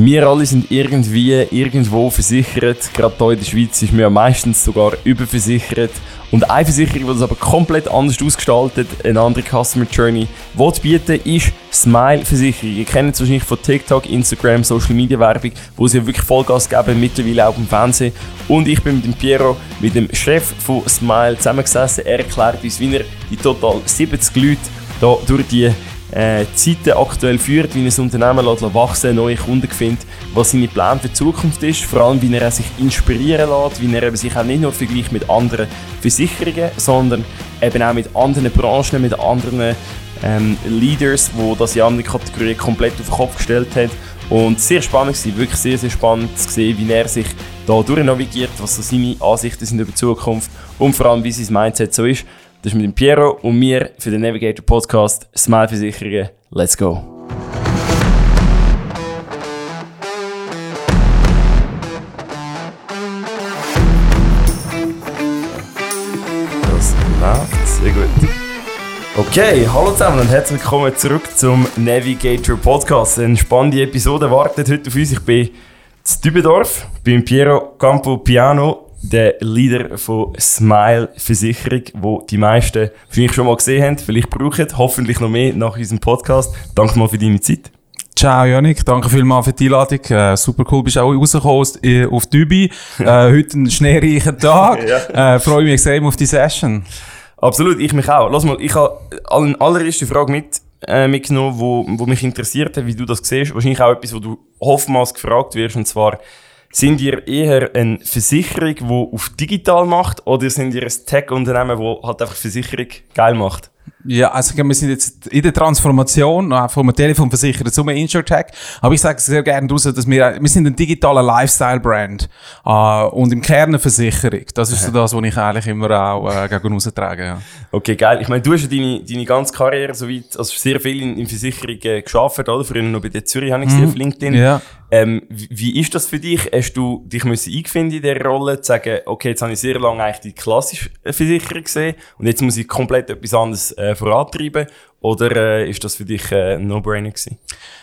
Wir alle sind irgendwie irgendwo versichert. Gerade hier in der Schweiz ist man ja meistens sogar überversichert. Und eine Versicherung, die das aber komplett anders ausgestaltet, eine andere Customer Journey, die zu bieten, ist Smile Versicherung. Ihr kennt es wahrscheinlich von TikTok, Instagram, Social Media Werbung, wo sie wirklich Vollgas geben, mittlerweile auch im Fernsehen. Und ich bin mit dem Piero, mit dem Chef von Smile zusammengesessen. Er erklärt uns, wie er die total 70 Leute hier durch die äh, Zeiten aktuell führt, wie ein Unternehmen lässt wachsen neue Kunden findet, was seine Pläne für die Zukunft ist, vor allem wie er sich inspirieren lässt, wie er eben sich auch nicht nur vergleicht mit anderen Versicherungen, sondern eben auch mit anderen Branchen, mit anderen ähm, Leaders, wo das in der Kategorie komplett auf den Kopf gestellt hat. Und sehr spannend war, wirklich sehr, sehr spannend zu sehen, wie er sich da durchnavigiert, was so seine Ansichten sind über die Zukunft und vor allem, wie sein Mindset so ist. Das ist mit dem Piero und mir für den Navigator Podcast Smile Versicherungen. Let's go! Das läuft sehr gut. Okay, hallo zusammen und herzlich willkommen zurück zum Navigator Podcast. Eine spannende Episode wartet heute auf uns. Ich bin in Dübendorf, bin Piero Campo Piano der Leader von Smile Versicherung, wo die meisten wahrscheinlich schon mal gesehen haben, vielleicht brauchen, hoffentlich noch mehr nach unserem Podcast. Danke mal für deine Zeit. Ciao Janik, danke vielmals für die Einladung. Äh, super cool, bist auch rausgekommen äh, auf Dübi. äh, heute ein schneereicher Tag. ja. äh, freue mich extrem auf die Session. Absolut, ich mich auch. Lass mal, ich habe eine allererste Frage mit, äh, mitgenommen, wo, wo mich interessiert hat, wie du das siehst. Wahrscheinlich auch etwas, wo du oftmals gefragt wirst, und zwar, sind ihr eher eine Versicherung, die auf digital macht, oder sind ihr ein Tech-Unternehmen, das halt einfach Versicherung geil macht? Ja, also wir sind jetzt in der Transformation äh, vom Telefonversicherer zum InsurTech. Aber ich sage sehr gerne daraus, dass wir, wir sind ein digitaler Lifestyle-Brand äh, und im Kern eine Versicherung. Das ist so das, was ich eigentlich immer auch äh, gegen raustrage. Ja. Okay, geil. Ich meine, du hast ja deine, deine ganze Karriere soweit, also sehr viel in, in Versicherungen äh, geschafft, oder? Früher noch bei der Zürich habe ich gesehen mhm. auf LinkedIn. Ja. Ähm, wie, wie ist das für dich? Hast du dich müssen einfinden in dieser Rolle, zu sagen, okay, jetzt habe ich sehr lange eigentlich die klassische Versicherung gesehen und jetzt muss ich komplett etwas anderes äh, vorantreiben? Oder äh, ist das für dich äh, ein No-Brainer gewesen?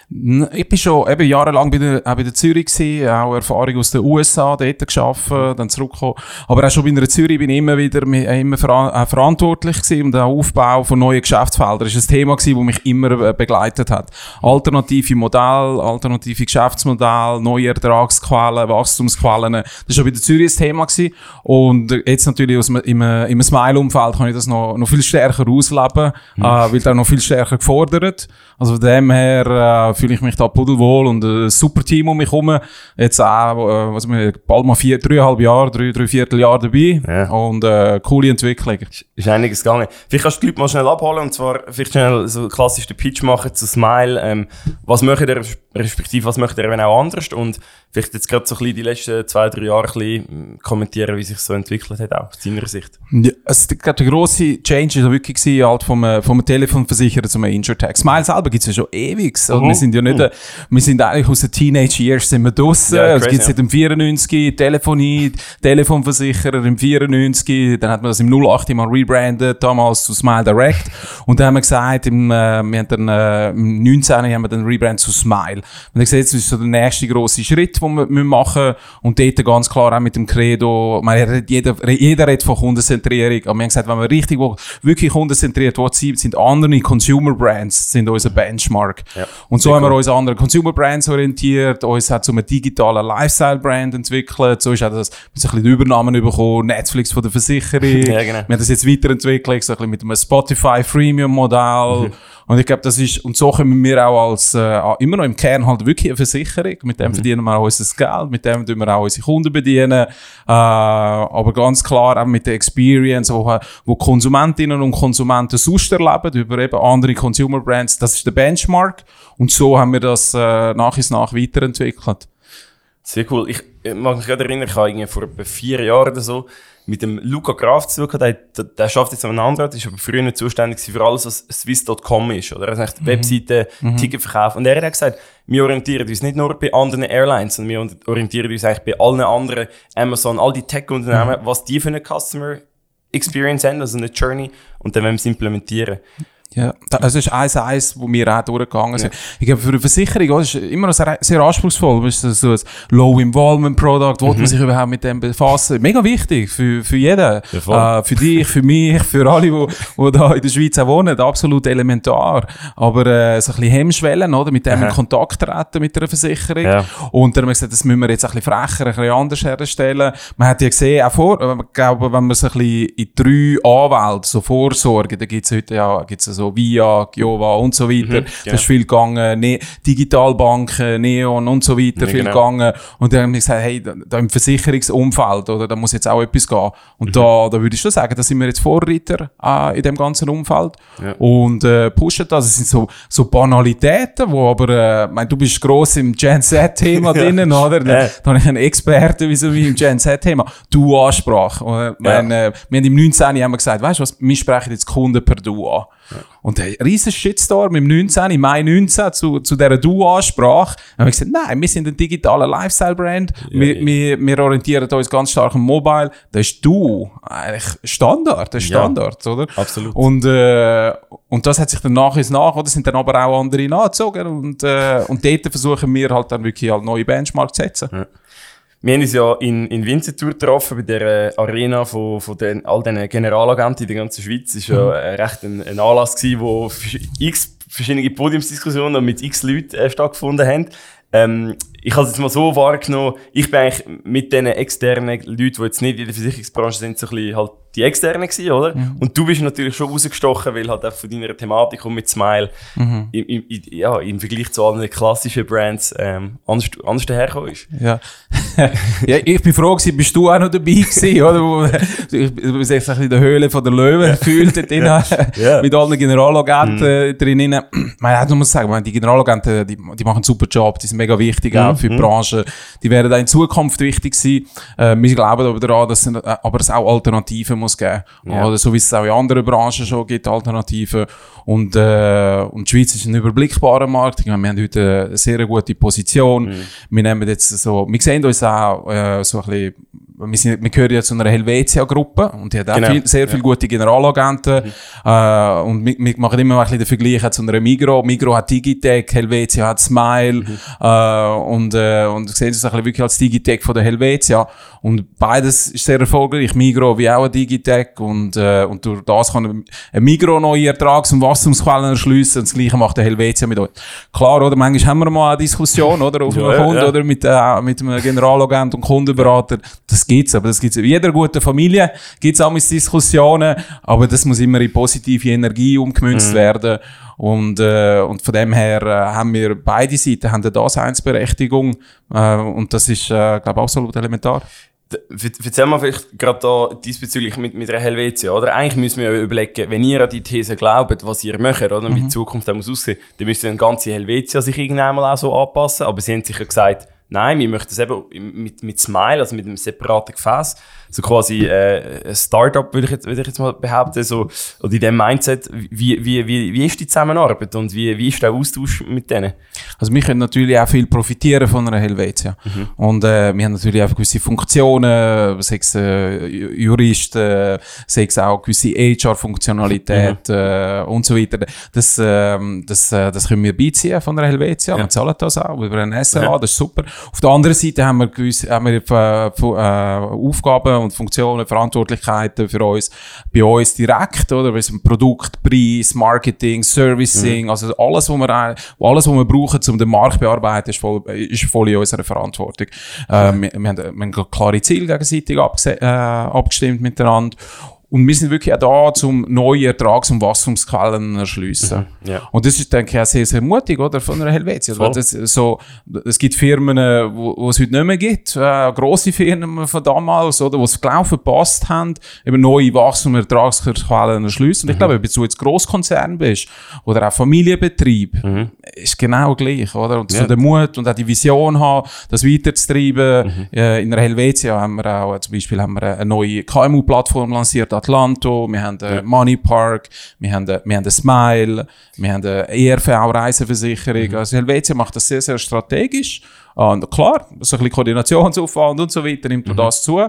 Ich bin schon eben jahrelang bei der, auch bei der Zürich gewesen, auch Erfahrung aus den USA, dort geschafft, dann zurückgekommen. Aber auch schon bei der Zürich bin ich immer wieder immer ver verantwortlich gewesen und der Aufbau von neuen Geschäftsfeldern ist ein Thema gewesen, das mich immer äh, begleitet hat. Alternative Modelle, alternative Geschäftsmodelle, neue Ertragsquellen, Wachstumsquellen, das ist schon bei der Zürich ein Thema gewesen. Und jetzt natürlich aus, im, im Smile-Umfeld kann ich das noch, noch viel stärker ausleben, mhm. äh, weil da noch viel stärker gefordert. Also von dem her äh, fühle ich mich da pudelwohl und ein super Team um mich herum. Jetzt auch, äh, was wir, bald mal vier, dreieinhalb Jahre, drei, drei Vierteljahr dabei. Ja. Und äh, coole Entwicklung. Ist, ist einiges gegangen. Vielleicht kannst du die Leute mal schnell abholen und zwar vielleicht schnell so klassisch den Pitch machen zu Smile. Ähm, was möchtet ihr, respektive was möchtet ihr eben auch anders? Und vielleicht jetzt gerade so ein bisschen die letzten zwei, drei Jahre ein bisschen kommentieren, wie sich so entwickelt hat, auch aus deiner Sicht. Ja, also, der, der grosse Change war wirklich gewesen, halt vom, äh, vom Telefonversicherer zum Insurtech. Smile selber gibt es ja schon ewig. Also, wir sind ja nicht, uh. wir sind eigentlich aus den Teenage Years sind wir draussen. Ja, es gibt seit dem 94 Telefonie, Telefonversicherer im 94. Dann hat man das im 08 mal rebrandet, damals zu Smile Direct. Und dann haben wir gesagt, im, äh, wir haben dann, äh, im 19 haben wir dann Rebrand zu Smile. Und dann gesagt, jetzt ist so der nächste grosse Schritt, den wir machen müssen. Und dort ganz klar auch mit dem Credo, man, jeder, jeder redet von Kundenzentrierung. Aber wir haben gesagt, wenn wir richtig, wirklich kundenzentriert sind, sind andere Consumer Brands, sind unser Benchmark. Ja. Und so haben wir uns an andere Consumer Brands orientiert, uns hat so einen digitalen Lifestyle Brand entwickelt, so ist auch das, wir sind ein bisschen die Übernahmen bekommen, Netflix von der Versicherung. ja, genau. Wir haben das jetzt weiterentwickelt, so ein bisschen mit einem Spotify Freemium Modell. Mhm. Und ich glaube, das ist, und so können wir auch als, äh, immer noch im Kern halt wirklich eine Versicherung. Mit dem mhm. verdienen wir auch unser Geld, mit dem tun wir auch unsere Kunden bedienen. Äh, aber ganz klar auch mit der Experience, wo, wo Konsumentinnen und Konsumenten sonst erleben, über eben andere Consumer Brands. Das ist der Benchmark. Und so haben wir das äh, nach und nach weiterentwickelt. Sehr cool. Ich, ich mag mich gerade erinnern, ich habe irgendwie vor etwa vier Jahren oder so mit dem Luca Graf zu tun der, der, schafft jetzt an einem anderen ist aber früher nicht zuständig für alles, was Swiss.com ist, oder? Also mhm. Webseiten, mhm. Ticketverkauf. Und er hat gesagt, wir orientieren uns nicht nur bei anderen Airlines, sondern wir orientieren uns eigentlich bei allen anderen, Amazon, all die Tech-Unternehmen, mhm. was die für eine Customer Experience haben, also eine Journey, und dann wollen wir es implementieren. Ja, das ist eins eins, wo wir auch durchgegangen sind. Ja. Ich glaube, für eine Versicherung oh, ist immer noch sehr, sehr anspruchsvoll. Das ist so ein Low-Involvement-Product, wo mhm. man sich überhaupt mit dem befassen. Mega wichtig für, für jeden. Ja, äh, für dich, für mich, für alle, die, die da in der Schweiz auch wohnen. Absolut elementar. Aber äh, so ein bisschen Hemmschwellen, oder? Mit dem in Kontakt treten mit einer Versicherung. Ja. Und dann haben wir gesagt, das müssen wir jetzt ein bisschen frecher, ein bisschen anders herstellen. Man hat ja gesehen, auch vor, äh, ich glaube, wenn man so ein bisschen in drei Anwälte, so Vorsorge, da gibt es heute ja, gibt's so so Via, Giova und so weiter. Mhm, das ist viel gegangen, ne Digitalbanken, Neon und so weiter, ja, viel genau. gegangen. Und dann haben wir gesagt, hey, da, da, im Versicherungsumfeld, oder, da muss jetzt auch etwas gehen. Und mhm. da, da würde ich schon sagen, da sind wir jetzt Vorreiter äh, in dem ganzen Umfeld. Ja. Und äh, pushen das. Es sind so, so Banalitäten, wo aber, äh, mein, du bist gross im Gen Z-Thema drinnen, oder? Da, ja. da habe ich einen Experten wie so wie im Gen Z-Thema. Du Ansprache. Mein, äh, wir haben im 19. haben wir gesagt, weißt du was, wir sprechen jetzt Kunden per Du an. Ja. Und ein riesen Shitstorm im 19, im Mai 19 zu, zu dieser Du-Ansprache. haben wir gesagt, nein, wir sind ein digitaler Lifestyle-Brand. Ja, wir, ja. Wir, wir orientieren uns ganz stark am Mobile. Das ist Du. Eigentlich Standard. Das ist Standard, oder? Absolut. Und, äh, und das hat sich dann nach und nach, oder? Sind dann aber auch andere nachgezogen. Und, äh, und dort versuchen wir halt dann wirklich halt neue Benchmarks zu setzen. Wir haben uns ja in, in Winterthur getroffen, bei der Arena von, von den, all diesen Generalagenten in der ganzen Schweiz. Es war ja mhm. recht ein, ein Anlass, gewesen, wo x verschiedene Podiumsdiskussionen mit x Leuten äh, stattgefunden haben. Ähm, ich habe es jetzt mal so wahrgenommen, ich bin eigentlich mit diesen externen Leuten, die jetzt nicht in der Versicherungsbranche sind, so ein bisschen halt die externen gewesen, oder? Mhm. Und du bist natürlich schon rausgestochen, weil halt auch von deiner Thematik und mit Smile mhm. im, im, ja, im Vergleich zu allen klassischen Brands ähm, anders, anders dahergekommen ist. Ja. ja, ich bin froh gewesen, bist du auch noch dabei gewesen, oder? Du bist echt in der Höhle von der Löwen gefühlt, dort ja. ja. mit allen Generalagenten mhm. drinnen. Man muss sagen, die Generalagenten, die, die machen einen super Job, die sind mega wichtig auch mhm. für die mhm. Branche. Die werden auch in Zukunft wichtig sein. Äh, wir glauben aber daran, dass es aber es auch Alternativen muss geben. Ja. Oder so wie es auch in anderen Branchen schon gibt, Alternativen. Und, äh, und die Schweiz ist ein überblickbarer Markt. wir haben heute eine sehr gute Position. Mhm. Wir nehmen jetzt so, wir sehen uns auch äh, so ein bisschen wir, sind, wir gehören ja zu einer Helvetia-Gruppe und die hat auch genau. viel, sehr viele ja. gute Generalagenten. Mhm. Äh, und wir, wir, machen immer ein bisschen den Vergleich zu einer Migro. Migro hat Digitec, Helvetia hat Smile. Mhm. Äh, und, äh, und sehen es wirklich als Digitec von der Helvetia. Und beides ist sehr erfolgreich. Migro wie auch ein Digitec. Und, äh, und durch das kann ein Migro neue Ertrags- und Wachstumsquellen erschliessen. Und das Gleiche macht der Helvetia mit euch. Klar, oder? Manchmal haben wir mal eine Diskussion, oder? Auf ja, einem Kunden, ja. oder? Mit, äh, mit einem Generalagent und Kundenberater. Das gibt's. Aber das gibt's. In jeder guten Familie gibt's auch Diskussionen. Aber das muss immer in positive Energie umgemünzt mhm. werden. Und, äh, und von dem her äh, haben wir beide Seiten haben eine Daseinsberechtigung. Äh, und das ist, äh, glaube ich, absolut elementar. Erzähl mal vielleicht gerade da diesbezüglich mit, mit der Helvetia, oder? Eigentlich müssen wir ja überlegen, wenn ihr an die These glaubt, was ihr macht, oder? Mhm. Wie die Zukunft muss aussehen, dann müsste dann ganze Helvetia sich irgendwann mal auch so anpassen. Aber sie haben sicher gesagt, nein, wir möchten es eben mit, mit Smile, also mit einem separaten Gefäß, so quasi äh, ein Startup, würde ich, jetzt, würde ich jetzt mal behaupten, so, oder in dem Mindset, wie, wie, wie, wie ist die Zusammenarbeit und wie, wie ist der Austausch mit denen? Also wir können natürlich auch viel profitieren von einer Helvetia. Mhm. Und äh, wir haben natürlich auch gewisse Funktionen, sei es äh, Juristen, sei es auch gewisse HR-Funktionalität mhm. äh, und so weiter. Das, äh, das, äh, das können wir beiziehen von einer Helvetia. Ja. Wir zahlen das auch über ein SLA, ja. das ist super. Auf der anderen Seite haben wir gewisse haben wir, äh, äh, Und Funktionen, Verantwortlichkeiten für uns, bei uns direkt, oder? Wir sind Produkt, Preis, Marketing, Servicing, mhm. also alles, was wir, alles, was wir brauchen, um den Markt zu bearbeiten, ist voll, ist voll in unserer Verantwortung. Äh, wir, wir, haben, wir haben klare Ziele gegenseitig äh, abgestimmt miteinander und wir sind wirklich auch da, um neue Ertrags- und Wachstumsquellen zu erschliessen. Mhm, yeah. Und das ist, denke ich, auch sehr, sehr mutig, oder? Von einer Helvetia. Das, so, es gibt Firmen, wo, wo es heute nicht mehr gibt, äh, grosse Firmen von damals, oder? Wo es gelaufen passt haben, eben neue Wachstum- und Ertragsquellen erschliessen. Und ich mhm. glaube, wenn du jetzt Grosskonzern bist, oder auch Familienbetrieb, mhm. ist genau gleich, oder? Und yeah. so der Mut und auch die Vision haben, das weiterzutreiben. Mhm. Äh, in der Helvetia haben wir auch, zum Beispiel haben wir eine neue KMU-Plattform lanciert, Atlanto, wir haben den ja. Money Park, wir haben, den, wir haben den Smile, wir haben eine ERV-Reiseversicherung. Mhm. Also Helvetia macht das sehr, sehr strategisch. Und klar, so ein bisschen Koordinationsaufwand und so weiter nimmt mhm. das zu.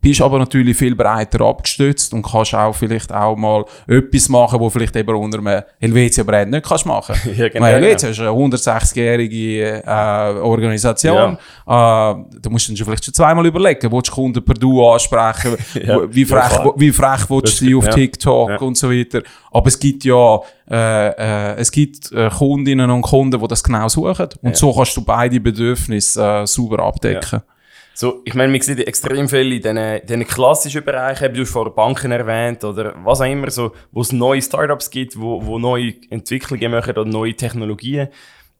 Bist aber natürlich viel breiter abgestützt und kannst auch vielleicht auch mal etwas machen, wo vielleicht eben unter einem Helvetia-Brand nicht kannst machen. ja, genau, Helvetia ist eine 160-jährige äh, Organisation. Ja. Äh, da musst du dann vielleicht schon zweimal überlegen, willst du Kunden per Du ansprechen, ja, wie frech, ja, wie frech willst du sie auf TikTok und so weiter. Aber es gibt ja äh, äh, es gibt äh, Kundinnen und Kunden, die das genau suchen. Und so kannst du beide Bedürfnisse äh, sauber abdecken. So, ich meine, wir sehen extrem viel in diesen, klassischen Bereichen, du hast vorhin Banken erwähnt oder was auch immer, so, wo es neue Startups gibt, wo, wo neue Entwicklungen machen oder neue Technologien.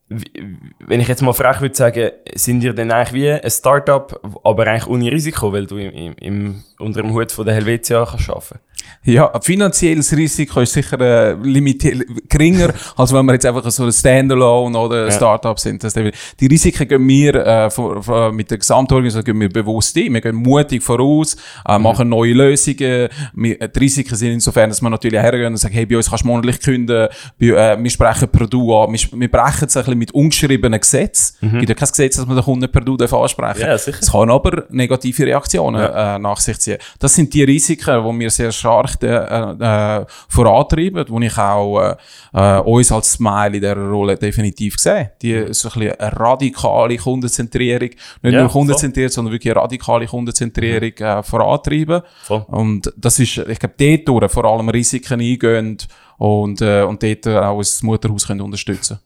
Wenn ich jetzt mal frech würde sagen, sind ihr denn eigentlich wie ein Startup, aber eigentlich ohne Risiko, weil du im, im, unter dem Hut von der Helvetia kannst ja, finanzielles Risiko ist sicher äh, limitiert, geringer, als wenn wir jetzt einfach so ein Standalone oder ein ja. Startup sind. Das, die Risiken gehen wir äh, vor, vor, mit der Gesamtorganisation gehen wir bewusst ein. Wir gehen mutig voraus, äh, mhm. machen neue Lösungen. Wir, äh, die Risiken sind insofern, dass wir natürlich hergehen und sagen, hey, bei uns kannst du monatlich künden, bei, äh, wir sprechen per Du an, wir, wir brechen es ein bisschen mit ungeschriebenen Gesetzen. Es mhm. gibt ja kein Gesetz, dass man den Kunden per Du ansprechen darf. Ja. Es kann aber negative Reaktionen ja. äh, nach sich ziehen. Das sind die Risiken, die wir sehr stark stark äh, äh, vorantreiben, wo ich auch äh, äh, uns als Smile in dieser Rolle definitiv sehe. Die so ein bisschen eine radikale Kundenzentrierung, nicht ja, nur kundenzentriert, sondern wirklich eine radikale Kundenzentrierung äh, vorantreiben. Voll. Und das ist, ich glaube, dort vor allem Risiken eingehen und, äh, und dort auch das Mutterhaus können unterstützen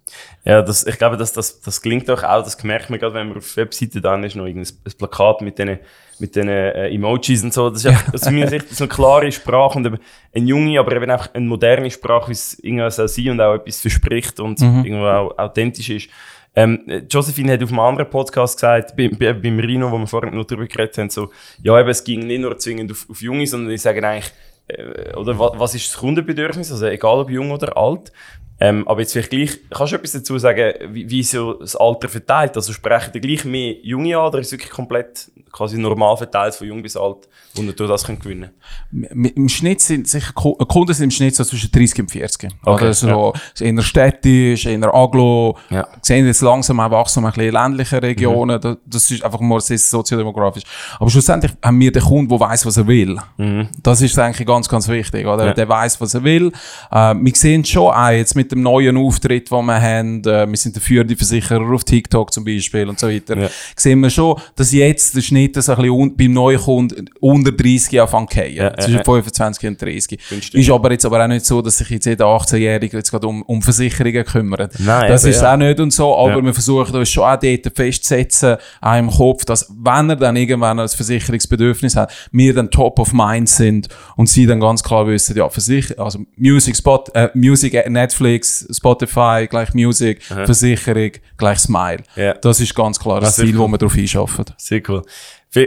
Ja, das, ich glaube, das, das, das klingt doch auch, das merkt man gerade, wenn man auf der Webseite dann ist, noch irgendein Plakat mit diesen mit den äh, Emojis und so. Das ist einfach, aus meiner Sicht so eine klare Sprache und eine junge, aber eben einfach eine moderne Sprache, wie es irgendwas soll sein und auch etwas verspricht und mhm. irgendwo auch authentisch ist. Ähm, Josephine hat auf einem anderen Podcast gesagt, bei, bei, beim Rino, wo wir vorhin noch drüber geredet haben, so, ja, eben, es ging nicht nur zwingend auf, auf Junge, sondern die sagen eigentlich, äh, oder was, was ist das Kundenbedürfnis, also egal ob jung oder alt. Ähm, aber jetzt vielleicht gleich, kannst du etwas dazu sagen, wie, wie so das Alter verteilt? Also sprechen die gleich mehr Junge an oder ist es wirklich komplett quasi normal verteilt von jung bis alt, wo du das können gewinnen Im Schnitt sind sicher Kunden sind im Schnitt so zwischen 30 und 40. Okay, oder so ja. in der städtisch, in der Aglo. Ja. sehen jetzt langsam auch wachsen ein bisschen ländliche Regionen. Mhm. Das ist einfach mal sehr soziodemografisch. Aber schlussendlich haben wir den Kunden, der weiß, was er will. Mhm. Das ist eigentlich ganz, ganz wichtig. Oder? Ja. Der weiß, was er will. Äh, wir sehen schon auch jetzt mit dem neuen Auftritt, den wir haben, äh, wir sind dafür die Versicherer auf TikTok zum Beispiel und so weiter, ja. sehen wir schon, dass jetzt der Schnitt Schnitt ein bisschen beim neuen Kunden unter 30 anfangen zu fallen. Ja, zwischen ja, 25 und 30. Ist aber jetzt aber auch nicht so, dass sich jetzt jeder 18-Jährige jetzt gerade um, um Versicherungen kümmert. Nein, das ist ja. auch nicht und so, aber wir versuchen uns schon auch dort festzusetzen, auch im Kopf, dass wenn er dann irgendwann ein Versicherungsbedürfnis hat, wir dann top of mind sind und sie dann ganz klar wissen, ja, Versicher also Music, Spot, äh, Music, äh, Netflix, Spotify, gleich Music, Aha. Versicherung, gleich Smile. Ja. Das ist ganz klar das, das Ziel, wo wir darauf hinschaffen. Sehr cool.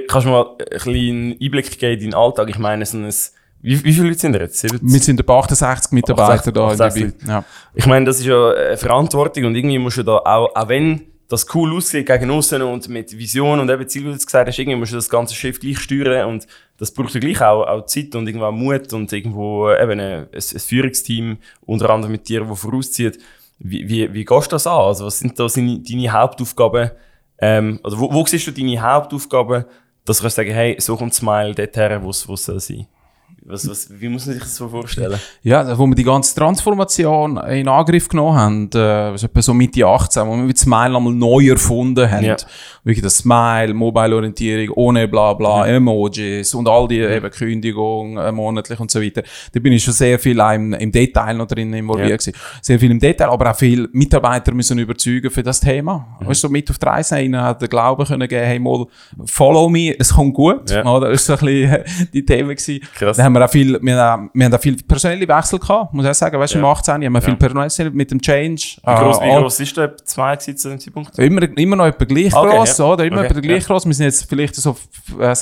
Kannst du mal ein bisschen Einblick geben in deinen Alltag? Ich meine, so ein, wie, wie viele Leute sind da jetzt? 70? Wir sind etwa 68 Mitarbeiter 68, da 68 in ja. Ich meine, das ist ja eine Verantwortung und irgendwie musst du da auch, auch wenn das cool aussieht gegen außen und mit Vision und eben Ziel, wie du gesagt hast, irgendwie musst du das ganze Schiff gleich steuern und das braucht ja gleich auch, auch Zeit und irgendwo Mut und irgendwo eben ein, ein Führungsteam, unter anderem mit dir, das vorauszieht. Wie, wie, wie gehst du das an? Also was sind da deine Hauptaufgaben ähm, oder wo, wo siehst du deine Hauptaufgaben, dass du sagen, hey, so kommt Smile dort her, wo es sein soll? Was, was, wie muss man sich das so vorstellen? Ja, wo wir die ganze Transformation in Angriff genommen haben, äh, etwa so Mitte 18, wo wir das Smile einmal neu erfunden haben. Ja. Wirklich das Smile, Mobile-Orientierung, ohne bla bla, mhm. Emojis und all die eben Kündigung äh, monatlich und so weiter. Da bin ich schon sehr viel im, im Detail noch drin involviert ja. gewesen. Sehr viel im Detail, aber auch viele Mitarbeiter müssen überzeugen für das Thema. Mhm. Weißt du, so mit auf die Reise rein hat der Glauben können geben, hey mal, follow me, es kommt gut. Ja. Oder? Das war so ein bisschen die Themen gewesen. Krass wir auch viel, wir haben, wir haben auch viel personelle Wechsel gehabt, muss ich auch sagen. Weißt du, ja. im 18 haben wir ja. viel personell mit dem Change. Wie groß, wie groß ist der zwei zu dem Zeitpunkt? Immer, immer noch etwa gleich okay, groß, ja. oder? Immer okay, etwa gleich ja. groß. Wir sind jetzt vielleicht so äh,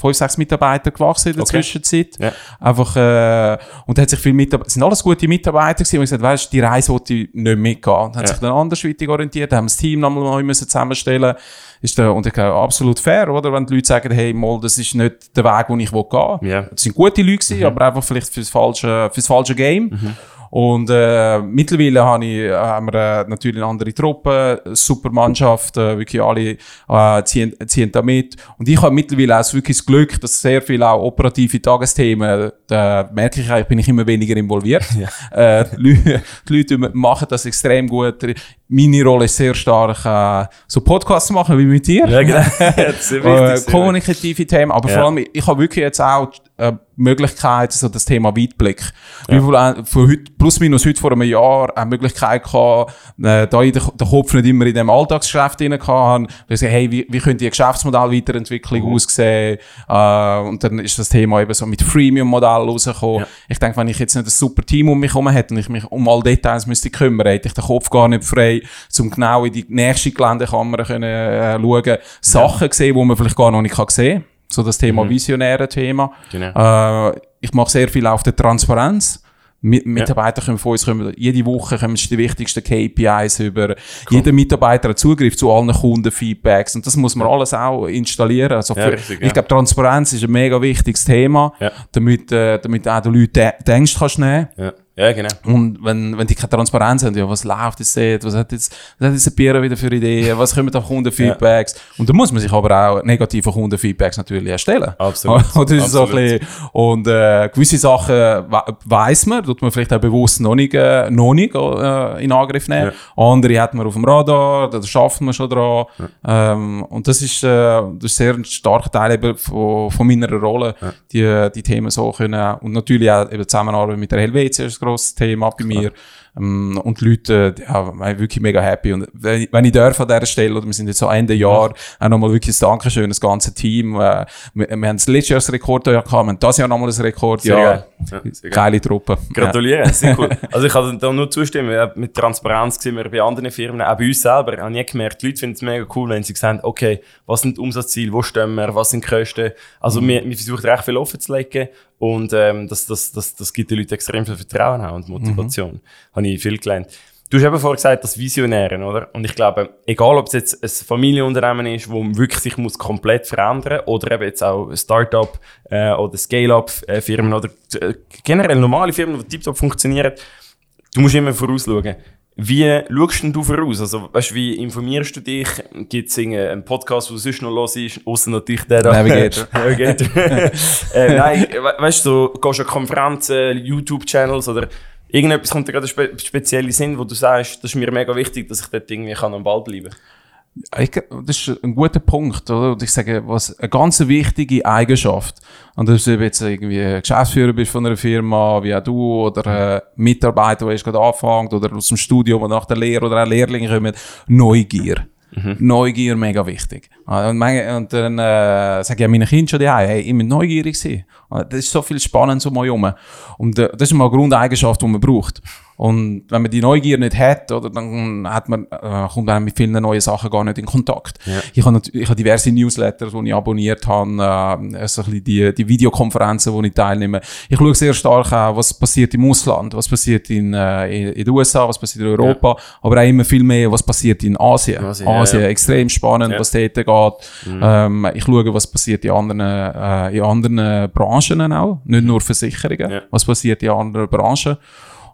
fünf, sechs Mitarbeiter gewachsen in der okay. Zwischenzeit. Ja. Einfach, äh, und hat sich viele Mitarbeiter, sind alles gute Mitarbeiter gewesen, und gesagt, weißt die Reise wollte ich nicht mitgehen. Und haben sich dann andersweitig orientiert, haben das Team nochmal neu müssen zusammenstellen ist der, und ich glaube, absolut fair, oder? Wenn die Leute sagen, hey, mal, das ist nicht der Weg, den ich gehen will. Yeah. Das sind gute Leute gewesen, mhm. aber einfach vielleicht fürs falsche, fürs falsche Game. Mhm. Und äh, mittlerweile habe ich, äh, haben wir äh, natürlich eine andere Truppe, super Mannschaft, äh, wirklich alle äh, ziehen, ziehen da mit. Und ich habe mittlerweile auch wirklich das Glück, dass sehr viel auch operative Tagesthemen, da merke ich eigentlich, bin ich immer weniger involviert. Ja. Äh, die Leute machen das extrem gut. Meine Rolle ist sehr stark, äh, so Podcasts machen wie mit dir. Ja, genau. äh, kommunikative Themen, aber ja. vor allem, ich habe wirklich jetzt auch äh, Möglichkeit, so das Thema Weitblick. Ja. Wie viel, von heute, plus minus heute vor einem Jahr eine Möglichkeit gehabt, äh, da ich den, den Kopf nicht immer in dem Alltagsgeschäft drin hatte, gesagt, hey, wie, wie könnte die Geschäftsmodellweiterentwicklung mhm. aussehen? Äh, und dann ist das Thema eben so mit Freemium-Modell rausgekommen. Ja. Ich denke, wenn ich jetzt nicht ein super Team um mich herum hätte und ich mich um alle Details müsste kümmern, hätte ich den Kopf gar nicht frei, um genau in die nächste Geländekammer können, äh, schauen, Sachen ja. sehen, die man vielleicht gar noch nicht sehen kann. So das Thema mhm. visionäre Thema. Genau. Äh, ich mache sehr viel auf der Transparenz. Mitarbeiter ja. können von uns kommen, jede Woche kommen die wichtigsten KPIs über. Cool. Jeder Mitarbeiter hat Zugriff zu allen Kundenfeedbacks und das muss man alles auch installieren. Also für, ja, richtig, ich glaube, Transparenz ist ein mega wichtiges Thema, damit, äh, damit auch die Leute Ängste kannst nehmen. Ja. Ja, genau. Und wenn, wenn die keine Transparenz haben, ja, was läuft jetzt dort, was hat jetzt, was hat jetzt ein Bier wieder für Ideen, was kommen da Kundenfeedbacks? Ja. Und da muss man sich aber auch negative Kundenfeedbacks natürlich erstellen. Absolut. Und, das ist so ein bisschen, und äh, gewisse Sachen we weiss man, tut man vielleicht auch bewusst noch nicht, äh, noch nicht äh, in Angriff nehmen. Ja. Andere hat man auf dem Radar, da schafft man schon dran. Ja. Ähm, und das ist, äh, das ist sehr ein starker Teil eben von, von meiner Rolle, die, die Themen so können, und natürlich auch eben Zusammenarbeit mit der Helvetia grosses Thema bei mir. Ähm, und die Leute, ja, wirklich mega happy. Und wenn, wenn ich darf an dieser Stelle, oder wir sind jetzt so Ende Jahr, auch nochmal wirklich ein Dankeschön, das ganze Team. Äh, wir, wir haben das letzte Jahr das Rekordjahr gehabt, wir haben das Jahr nochmal ein Rekordjahr. Sehr geil. Ja, sehr Geile Truppe. Gratuliere, ja. sehr cool. Also ich kann da nur zustimmen, mit Transparenz gesehen wir bei anderen Firmen, auch bei uns selber, habe ich gemerkt, die Leute finden es mega cool, wenn sie sagen, okay, was sind die Umsatzziele, wo stehen wir, was sind die Kosten. Also mhm. wir, wir versuchen recht viel offen zu legen und ähm, das, das, das, das gibt den Leuten extrem viel Vertrauen auch und Motivation. Mhm. Habe ich viel gelernt. Du hast eben vorher gesagt, das Visionären, oder? Und ich glaube, egal ob es jetzt ein Familienunternehmen ist, wo man wirklich sich muss komplett verändern oder eben jetzt auch Startup äh, oder Scale-up-Firmen oder äh, generell normale Firmen, die tiptop funktionieren, du musst immer vorausschauen. Wie schaust denn du voraus? Also, weißt, wie informierst du dich? Gibt es einen Podcast, der sonst noch los ist? Außer natürlich der da. Navigator. Navigator. äh, nein, weißt du, so, gehst du an Konferenzen, YouTube-Channels oder irgendetwas kommt dir gerade spe speziell Sinn, wo du sagst, das ist mir mega wichtig, dass ich dort irgendwie kann am Ball bleiben kann? Ich, das ist ein guter Punkt, oder? Und ich sage, was eine ganz wichtige Eigenschaft. Und das ist, ob jetzt irgendwie Geschäftsführer bist von einer Firma, wie auch du, oder äh, Mitarbeiter, der erst gerade anfängt, oder aus dem Studium, oder nach der Lehre, oder auch Lehrlinge kommen, Neugier. Mhm. Neugier mega wichtig. Und, meine, und dann äh, sage ich meinen Kindern schon die hey, ich bin neugierig sein. Das ist so viel Spannendes um euch herum. Und äh, das ist mal eine Grundeigenschaft, die man braucht. Und wenn man die Neugier nicht hat, oder, dann hat man, äh, kommt man mit vielen neuen Sachen gar nicht in Kontakt. Ja. Ich habe ich habe diverse Newsletter, die ich abonniert habe, äh, so ein die, die Videokonferenzen, wo ich teilnehme. Ich schaue sehr stark an, was passiert im Ausland, was passiert in, äh, in, in den USA, was passiert in Europa, ja. aber auch immer viel mehr, was passiert in Asien. Asien, Asien ja, extrem spannend, was dort geht. Mhm. Ähm, ich schaue, was passiert in anderen, äh, in anderen Branchen auch, nicht nur Versicherungen, was passiert in anderen Branchen.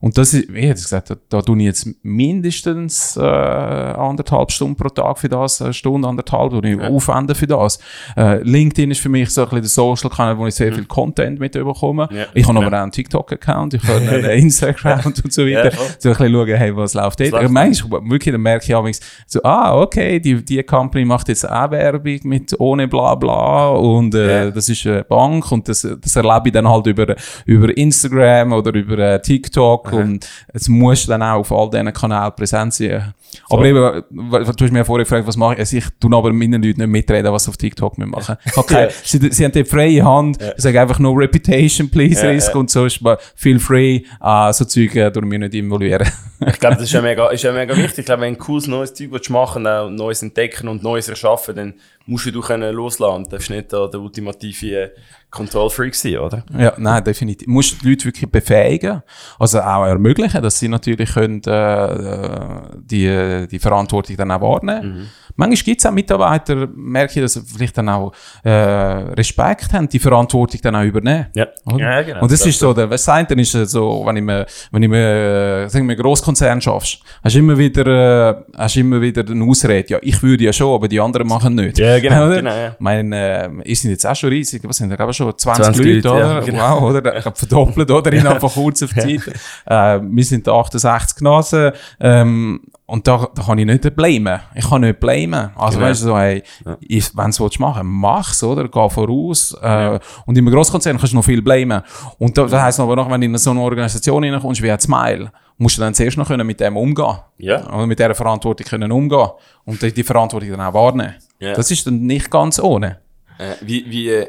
Und das ist, wie hätte ich gesagt, da, da tue ich jetzt mindestens äh, anderthalb Stunden pro Tag für das, eine Stunde, anderthalb, tue ich ja. aufwenden für das. Äh, LinkedIn ist für mich so ein bisschen der Social-Kanal, wo ich sehr mhm. viel Content mit bekomme. Ja. Ich habe ja. aber auch einen TikTok-Account, ich habe einen Instagram und so weiter. Ja, so ein bisschen schauen, hey, was läuft dort. Aber manchmal, wirklich, dann merke ich auch so, ah, okay, die, die Company macht jetzt auch Werbung mit ohne bla bla und äh, das ist eine Bank und das, das erlebe ich dann halt über, über Instagram oder über äh, TikTok und es muss dann auch auf all diesen Kanälen präsent sein. So. Aber eben, du hast mir vorher gefragt, was mache ich? Also ich tue aber meinen Leuten nicht mitreden, was sie auf TikTok machen okay. sie, sie haben die freie Hand, ja. sagen einfach no reputation, please, ja, risk ja. und so ist feel free, uh, so Zeug äh, durch mich nicht involvieren. ich glaube, das ist ja mega, ist ja mega wichtig. Ich glaube, wenn du cooles neues Zeug willst machen auch Neues entdecken und Neues erschaffen, dann musst du können loslassen. Du darfst nicht da der ultimative Control-Freak sein, oder? Ja, nein, definitiv. Du musst die Leute wirklich befähigen, also auch ermöglichen, dass sie natürlich können, äh, die, die Verantwortung dann auch wahrnehmen. Mhm. Manchmal gibt es auch Mitarbeiter, merke ich, dass sie vielleicht dann auch äh, Respekt haben, die Verantwortung dann auch übernehmen. Ja, ja genau. Und das, das ist so, der, was sagt, dann ist es so, wenn ich mir, wenn ich mir, sagen wir, Großkonzern schaffst, hast du immer wieder, äh, hast immer wieder eine Ausrede, ja, ich würde ja schon, aber die anderen machen nicht. Ja, genau, oder? genau, ja. Mein, äh, ich sind jetzt auch schon riesig, was sind da, glaube ich, schon 20, 20 Leute, oder? Ja, genau. Wow, oder? Ich habe verdoppelt, oder? In einfach kurzer Zeit. äh, wir sind 68 Nasen, ähm, und da, da kann ich nicht blamen. Ich kann nicht blamen. Also genau. weißt du, so, hey, ja. wenn du es machen mach's, oder? Geh voraus. Äh, ja. Und in einem Grosskonzern kannst du noch viel blamen. Und da, das heisst aber noch, wenn du in so eine Organisation reinkommst wie ein Smile, musst du dann zuerst noch können mit dem umgehen. Ja. Oder mit dieser Verantwortung können umgehen. Und die, die Verantwortung dann auch wahrnehmen. Ja. Das ist dann nicht ganz ohne. Äh, wie, wie, äh,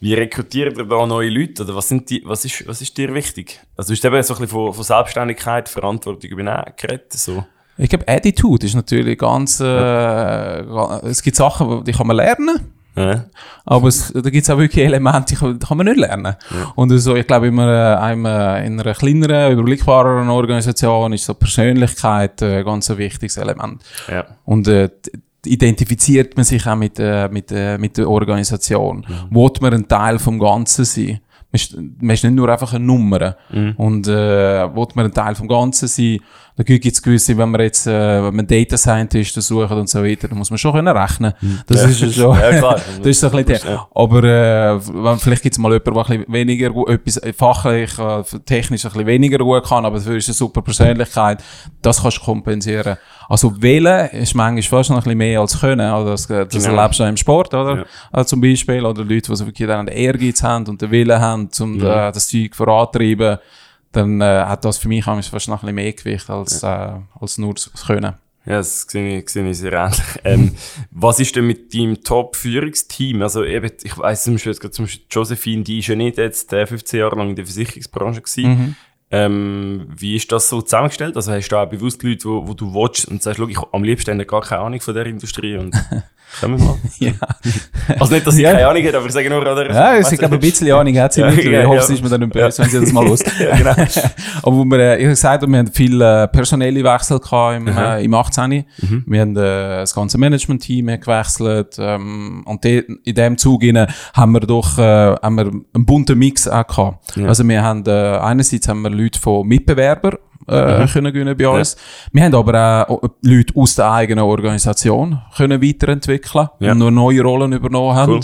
wie rekrutiert ihr da neue Leute? Oder was, sind die, was, ist, was ist dir wichtig? Also, du hast eben so ein bisschen von, von Selbstständigkeit, Verantwortung übernehmen geredet, so. Ich glaube, Attitude ist natürlich ganz, äh, ja. es gibt Sachen, die kann man lernen. Ja. Aber es, da gibt es auch wirklich Elemente, die kann, man nicht lernen. Ja. Und so, ich glaube, in einer, in einer kleineren, überblickbareren Organisation ist so Persönlichkeit äh, ganz ein wichtiges Element. Ja. Und äh, identifiziert man sich auch mit, äh, mit, äh, mit der Organisation. Mhm. Wollt man ein Teil vom Ganzen sein? Man ist, man ist nicht nur einfach eine Nummer. Mhm. Und äh, wollt man ein Teil vom Ganzen sein? Natürlich gibt es gewisse, wenn man jetzt, äh, wenn man Data Scientist sucht und so weiter, dann muss man schon können rechnen. Hm. Das ja. ist schon, ja, klar. das ist so ein bisschen, ja. aber, äh, vielleicht gibt es mal jemanden, der ein bisschen weniger, etwas fachlich, äh, technisch ein bisschen weniger gut kann, aber dafür ist eine super Persönlichkeit. Das kannst du kompensieren. Also wählen ist manchmal fast noch ein bisschen mehr als können, also das, das genau. erlebst du im Sport, oder? Ja. Also zum Beispiel, oder Leute, die so wirklich dann Ehrgeiz haben und den Willen haben, um ja. äh, das Zeug vorantreiben dann äh, hat das für mich fast noch ein bisschen mehr Gewicht als, ja. äh, als nur das Können. Ja, das sehe ich, sehe ich sehr ähnlich. Ähm, was ist denn mit deinem Top-Führungsteam? Also eben, ich weiss zum Beispiel, zum Beispiel Josephine, die ist ja nicht jetzt äh, 15 Jahre lang in der Versicherungsbranche gewesen. Mhm. Ähm, wie ist das so zusammengestellt? Also hast du auch bewusst Leute, wo, wo du watchst und sagst, ich am liebsten habe gar keine Ahnung von der Industrie und Können wir mal? ja. Also nicht, dass sie ja. keine Ahnung hat, aber ich sage nur, oder? Ja, ich glaube, ein bisschen Ahnung hat sie ja, nicht. Ja, ich hoffe, sie ist mir dann nicht böse, wenn sie das mal los. ja, genau. aber wir, äh, ich habe gesagt, wir haben viele äh, personelle Wechsel gehabt im, äh, im 18. Mhm. Wir haben äh, das ganze Management-Team gewechselt ähm, und de, in dem Zug haben wir doch äh, haben wir einen bunten Mix auch gehabt. Ja. Also wir haben äh, einerseits haben wir Leute von Mitbewerbern äh, mhm. können gewinnen bei uns. Ja. Wir haben aber auch Leute aus der eigenen Organisation können weiterentwickeln ja. und noch neue Rollen übernommen haben. Cool.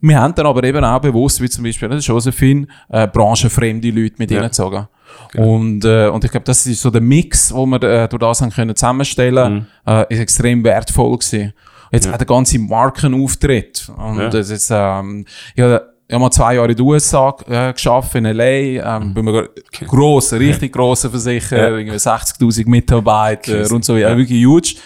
Wir haben dann aber eben auch bewusst, wie zum Beispiel Josephine, äh, branchenfremde Leute mit ja. reingezogen. Okay. Und, äh, und ich glaube, das ist so der Mix, wo wir äh, durch das haben können zusammenstellen, mhm. äh, ist extrem wertvoll gewesen. Jetzt ja. auch der ganze Markenauftritt. Und ja. das ist, ähm, ja, ich habe mal zwei Jahre in den USA äh, geschafft, in L.A., ähm, mhm. bei einem grossen, richtig grossen Versicherer, ja. 60.000 Mitarbeiter und so, ja, wirklich huge.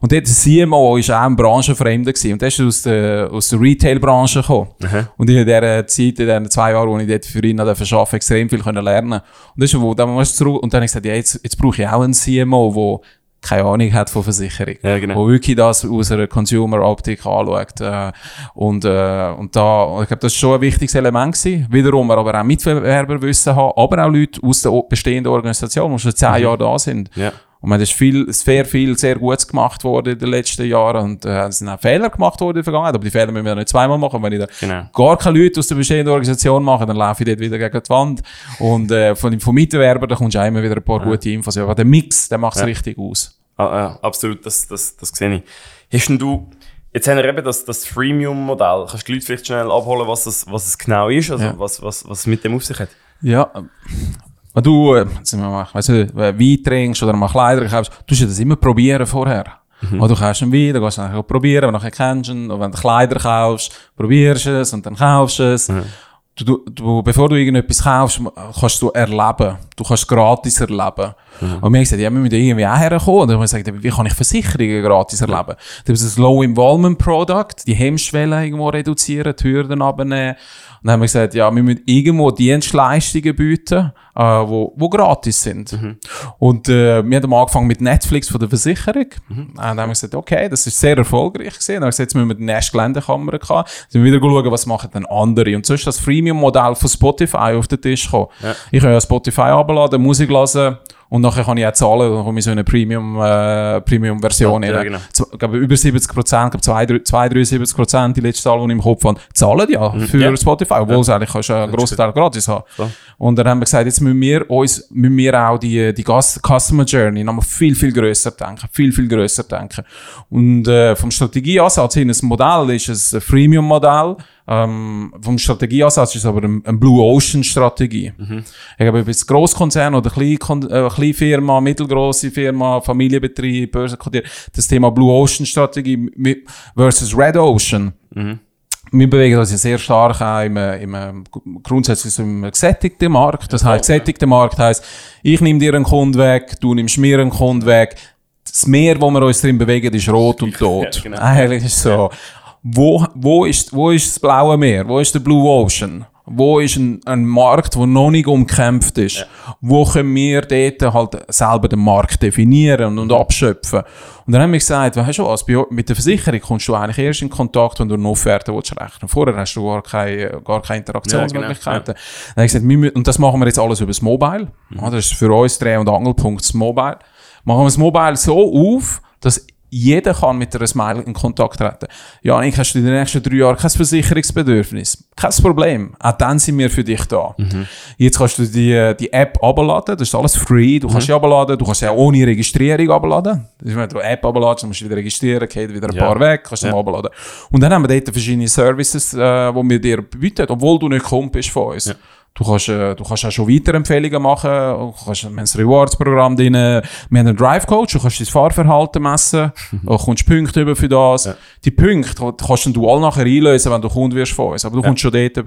Und dort der CMO ist auch ein Branchenfremder gewesen. Und der ist aus der, aus der Retail-Branche gekommen. Mhm. Und in dieser Zeit, in diesen zwei Jahren, wo ich dort für ihn arbeiten extrem viel können lernen. Und das ist, wo, dann zurück, und dann habe ich gesagt, ja, jetzt, jetzt brauche ich auch einen CMO, der keine Ahnung hat von Versicherung. Ja, genau. Wo wirklich das aus einer Consumer-Optik anschaut. Äh, und, äh, und da, ich glaube, das ist schon ein wichtiges Element gewesen. Wiederum aber auch Mitbewerberwissen haben, aber auch Leute aus der bestehenden Organisation, die schon zehn mhm. Jahre da sind. Ja. Und man ist viel, sehr viel, sehr Gutes gemacht worden in den letzten Jahren und äh, es sind auch Fehler gemacht worden in der Vergangenheit, aber die Fehler müssen wir nicht zweimal machen. Wenn ich da genau. gar keine Leute aus der bestehenden Organisation mache, dann laufe ich dort wieder gegen die Wand. Und äh, von, vom Mitbewerber, da kommst du auch immer wieder ein paar ja. gute Infos. Aber der Mix, der macht es ja. richtig aus. Ah, ja, absolut, das, das, das sehe ich. Hast du, jetzt haben wir eben das, das Freemium-Modell. Kannst du die Leute vielleicht schnell abholen, was es, was es genau ist, also ja. was, was, was es mit dem auf sich hat? Ja, wenn du, äh, mal, weißt du, Wein trinkst oder mal Kleider kaufst, du musst das immer probieren vorher. Mhm. Oder du kaufst einen Wein, dann gehst du nachher probieren, du nachher kennst ihn, und wenn du Kleider kaufst, probierst du es und dann kaufst du es. Mhm. Du, du, bevor du irgendetwas kaufst, kannst du erleben. Du kannst gratis erleben. Mhm. Und wir haben gesagt, ja, wir müssen irgendwie auch herkommen. Und dann haben wir gesagt, wie kann ich Versicherungen gratis erleben? Da ist ein Low-Involvement-Product, die Hemmschwelle irgendwo reduzieren, die Hürden abnehmen. Und dann haben wir gesagt, ja, wir müssen irgendwo Dienstleistungen bieten, äh, wo, wo gratis sind. Mhm. Und äh, wir haben angefangen mit Netflix von der Versicherung. Mhm. Und dann haben wir gesagt, okay, das ist sehr erfolgreich gewesen. Dann haben wir gesagt, jetzt müssen wir die nächste Geländekammer haben. Dann sind wir wieder schauen, was machen denn andere. Und so ist das Freemium-Modell von Spotify auf den Tisch gekommen. Ja. Ich kann ja Spotify abladen, Musik hören, Und nachher kann ich auch zahlen, dann komme ich so eine Premium, äh, Premium-Version Ja, ja, genau. Ich glaube, über 70 Prozent, ich glaube, 73 Prozent, die letzte Zahl, die ich im Kopf habe, zahlen ja für Mhm. Ja. Spotify, obwohl es eigentlich kannst einen grossen Teil gratis haben. Klar. Und dann haben wir gesagt, jetzt müssen wir uns, müssen wir auch die, die Customer Journey noch mal viel, viel grösser denken, viel, viel grösser denken. Und, äh, vom Strategieansatz hin, das Modell ist ein Freemium-Modell, ähm, vom Strategieansatz ist es aber ein, ein Blue Ocean Strategie. Ich glaube, ob jetzt Grosskonzern oder Klein, äh, Kleinfirma, mittelgroße Firma, Familienbetrieb, Börsenkotiert, das Thema Blue Ocean Strategie versus Red Ocean. Wir bewegen uns ja sehr stark auch im, äh, im, äh, grundsätzlich so im gesättigten Markt. Das heißt, gesättigter Markt heisst, ich nehme dir einen Kunden weg, du nimmst mir einen Kunden weg. Das Meer, wo wir uns drin bewegen, ist rot und tot. Ja, genau. Eigentlich ist es so. Wo, wo, ist, wo ist das blaue Meer? Wo ist der Blue Ocean? Wo ist ein, ein Markt, der noch nicht umkämpft ist? Wo können wir dort halt selber den Markt definieren und, und abschöpfen? Und dann haben wir gesagt, weißt du was, bei, mit der Versicherung kommst du eigentlich erst in Kontakt, wenn du eine Offerte willst rechnen Vorher hast du gar keine, gar keine Interaktionsmöglichkeiten. Dann habe ich gesagt, und das machen wir jetzt alles über das Mobile. Ja, das ist für uns Dreh- und Angelpunkt das Mobile. Machen wir das Mobile so auf, dass jeder kann mit einer Smile in Kontakt treten. Ja, ich hast du in den nächsten drei Jahren kein Versicherungsbedürfnis. Kein Problem. Auch dann sind wir für dich da. Jetzt kannst du die, die App abladen. Das ist alles free. Du kannst sie abladen. Du kannst sie auch ohne Registrierung abladen. Das ist, wenn du eine App abladest, dann musst du wieder registrieren, geht wieder ein Ja. paar weg, kannst du Ja. ja. abladen. Und dann haben wir dort verschiedene Services, äh, die wir dir bieten, obwohl du nicht Kumpel bist von uns. Du kannst, äh, du kannst auch schon Weiterempfehlungen machen. Du kannst, wir haben ein Rewards-Programm drin. Wir haben einen Drive-Coach. Du kannst dein Fahrverhalten messen. Du kommst Punkte über für das. Die Punkte kannst dann du all nachher einlösen, wenn du Kunde wirst von uns. Aber du kommst schon dort, äh,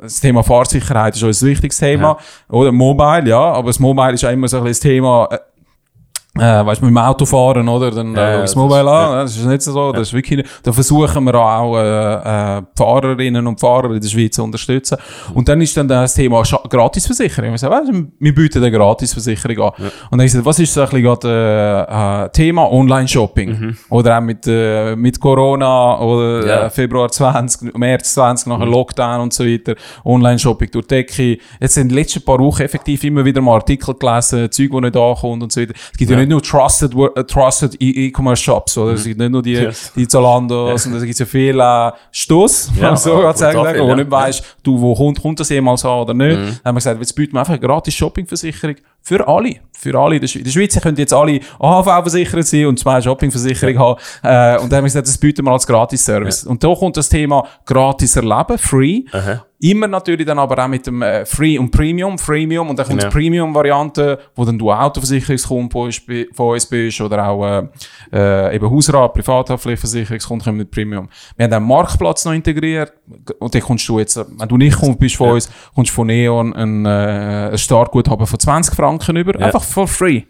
das Thema Fahrsicherheit ist uns ein wichtiges Thema. Oder Mobile, ja. Aber das Mobile ist auch immer so ein bisschen das Thema, äh, äh, weißt du, mit dem Auto fahren, oder? Dann Ja, äh, ja, das das Mobile ist- an, das ist nicht so, das ist wirklich nicht. Da versuchen wir auch, äh, äh, Fahrerinnen und Fahrer in der Schweiz zu unterstützen. Und dann ist dann das Thema Gratisversicherung. Wir sagen, weißt wir bieten eine Gratisversicherung an. Und dann gesagt, was ist so ein bisschen gerade, äh, äh, Thema Online-Shopping? Oder auch mit, äh, mit Corona oder Ja. äh, Februar 20, März 20, nachher Lockdown und so weiter, Online-Shopping durch die Decke. Jetzt in den letzten paar Wochen effektiv immer wieder mal Artikel gelesen, Zeug, die nicht ankommt und so weiter. Es gibt ja, nicht nur Trusted, äh, Trusted E- E-Commerce-Shops, oder? Es gibt nicht nur die, Yes. die Zalandos, und es gibt ja viel äh, Stoss, Ja, so ja, sagen, wo ja. nicht weißt, du, wo kommt, kommt das jemals an oder nicht. Dann haben wir gesagt, jetzt bieten wir einfach eine gratis Shoppingversicherung für alle. Für alle. In der Schweiz, in der Schweiz können jetzt alle AHV-versichert sein und zwei Shoppingversicherungen haben. Äh, und dann haben wir gesagt, das bieten wir als Gratis-Service. Und da kommt das Thema gratis erleben, free. Aha. Immer natürlich dann aber auch mit dem äh, Free und Premium, Freemium und dann kommt Genau. die Premium-Variante, wo dann du Autoversicherungskunde von uns bist oder auch äh, äh, eben Hausrat, Privathaftpflichtversicherungskunde kommen mit Premium. Wir haben einen Marktplatz noch integriert und dann kommst du jetzt, äh, wenn du nicht Kunde bist von uns, kommst du von Neon ein, äh, ein Startguthaben von 20 Franken über, einfach for free.